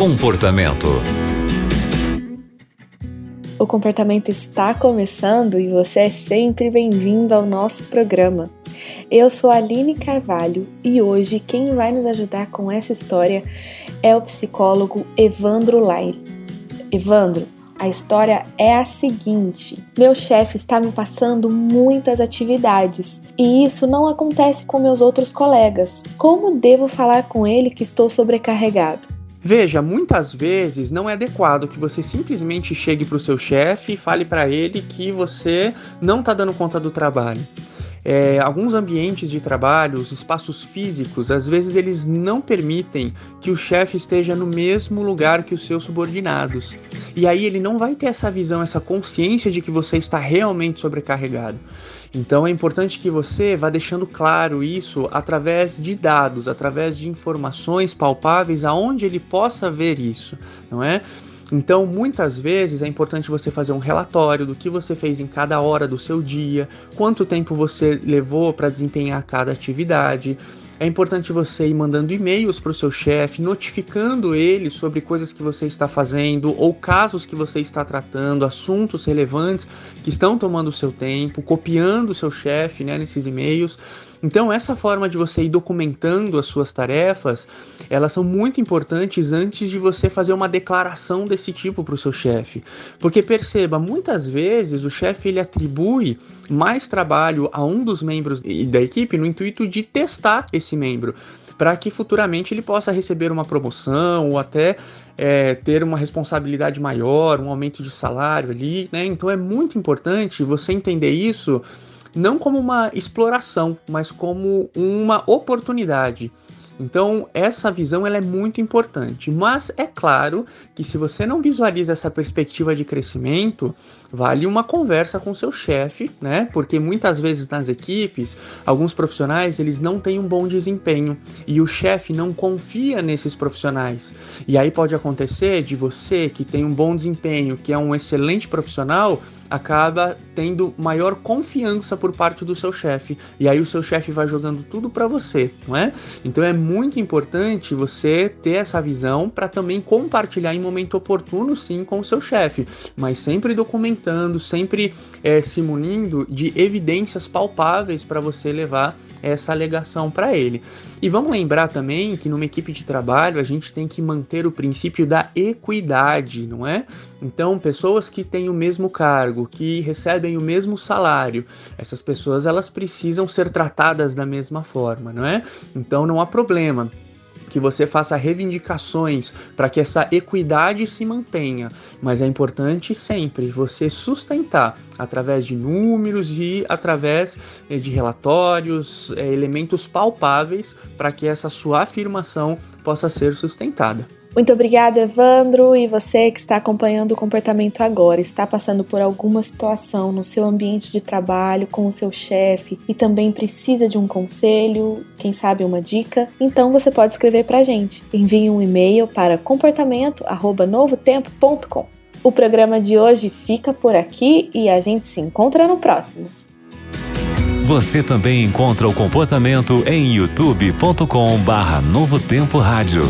Comportamento. O comportamento está começando e você é sempre bem-vindo ao nosso programa. Eu sou a Aline Carvalho e hoje quem vai nos ajudar com essa história é o psicólogo Evandro Laire. Evandro, a história é a seguinte: meu chefe está me passando muitas atividades e isso não acontece com meus outros colegas. Como devo falar com ele que estou sobrecarregado? Veja, muitas vezes não é adequado que você simplesmente chegue para o seu chefe e fale para ele que você não está dando conta do trabalho. É, alguns ambientes de trabalho, os espaços físicos, às vezes eles não permitem que o chefe esteja no mesmo lugar que os seus subordinados. E aí ele não vai ter essa visão, essa consciência de que você está realmente sobrecarregado. Então é importante que você vá deixando claro isso através de dados, através de informações palpáveis aonde ele possa ver isso, não é? Então, muitas vezes é importante você fazer um relatório do que você fez em cada hora do seu dia, quanto tempo você levou para desempenhar cada atividade. É importante você ir mandando e-mails para o seu chefe, notificando ele sobre coisas que você está fazendo ou casos que você está tratando, assuntos relevantes que estão tomando o seu tempo, copiando o seu chefe né, nesses e-mails. Então, essa forma de você ir documentando as suas tarefas, elas são muito importantes antes de você fazer uma declaração desse tipo para o seu chefe. Porque perceba, muitas vezes o chefe ele atribui mais trabalho a um dos membros da equipe no intuito de testar esse membro para que futuramente ele possa receber uma promoção ou até é, ter uma responsabilidade maior, um aumento de salário ali, né? Então é muito importante você entender isso não como uma exploração, mas como uma oportunidade. Então, essa visão ela é muito importante, mas é claro que se você não visualiza essa perspectiva de crescimento, vale uma conversa com seu chefe, né? Porque muitas vezes nas equipes, alguns profissionais, eles não têm um bom desempenho e o chefe não confia nesses profissionais. E aí pode acontecer de você que tem um bom desempenho, que é um excelente profissional, acaba tendo maior confiança por parte do seu chefe. E aí o seu chefe vai jogando tudo para você, não é? Então é muito importante você ter essa visão para também compartilhar em momento oportuno, sim, com o seu chefe, mas sempre documentando, sempre é, se munindo de evidências palpáveis para você levar essa alegação para ele. E vamos lembrar também que numa equipe de trabalho a gente tem que manter o princípio da equidade, não é? Então, pessoas que têm o mesmo cargo, que recebem o mesmo salário, essas pessoas elas precisam ser tratadas da mesma forma, não é? Então não há problema que você faça reivindicações para que essa equidade se mantenha, mas é importante sempre você sustentar através de números e através eh, de relatórios, eh, elementos palpáveis para que essa sua afirmação possa ser sustentada. Muito obrigada, Evandro. E você que está acompanhando o comportamento agora, está passando por alguma situação no seu ambiente de trabalho, com o seu chefe e também precisa de um conselho, quem sabe uma dica, então você pode escrever para a gente. Envie um e-mail para comportamento@novotempo.com. O programa de hoje fica por aqui e a gente se encontra no próximo. Você também encontra o comportamento em youtube.com/novotempo rádio.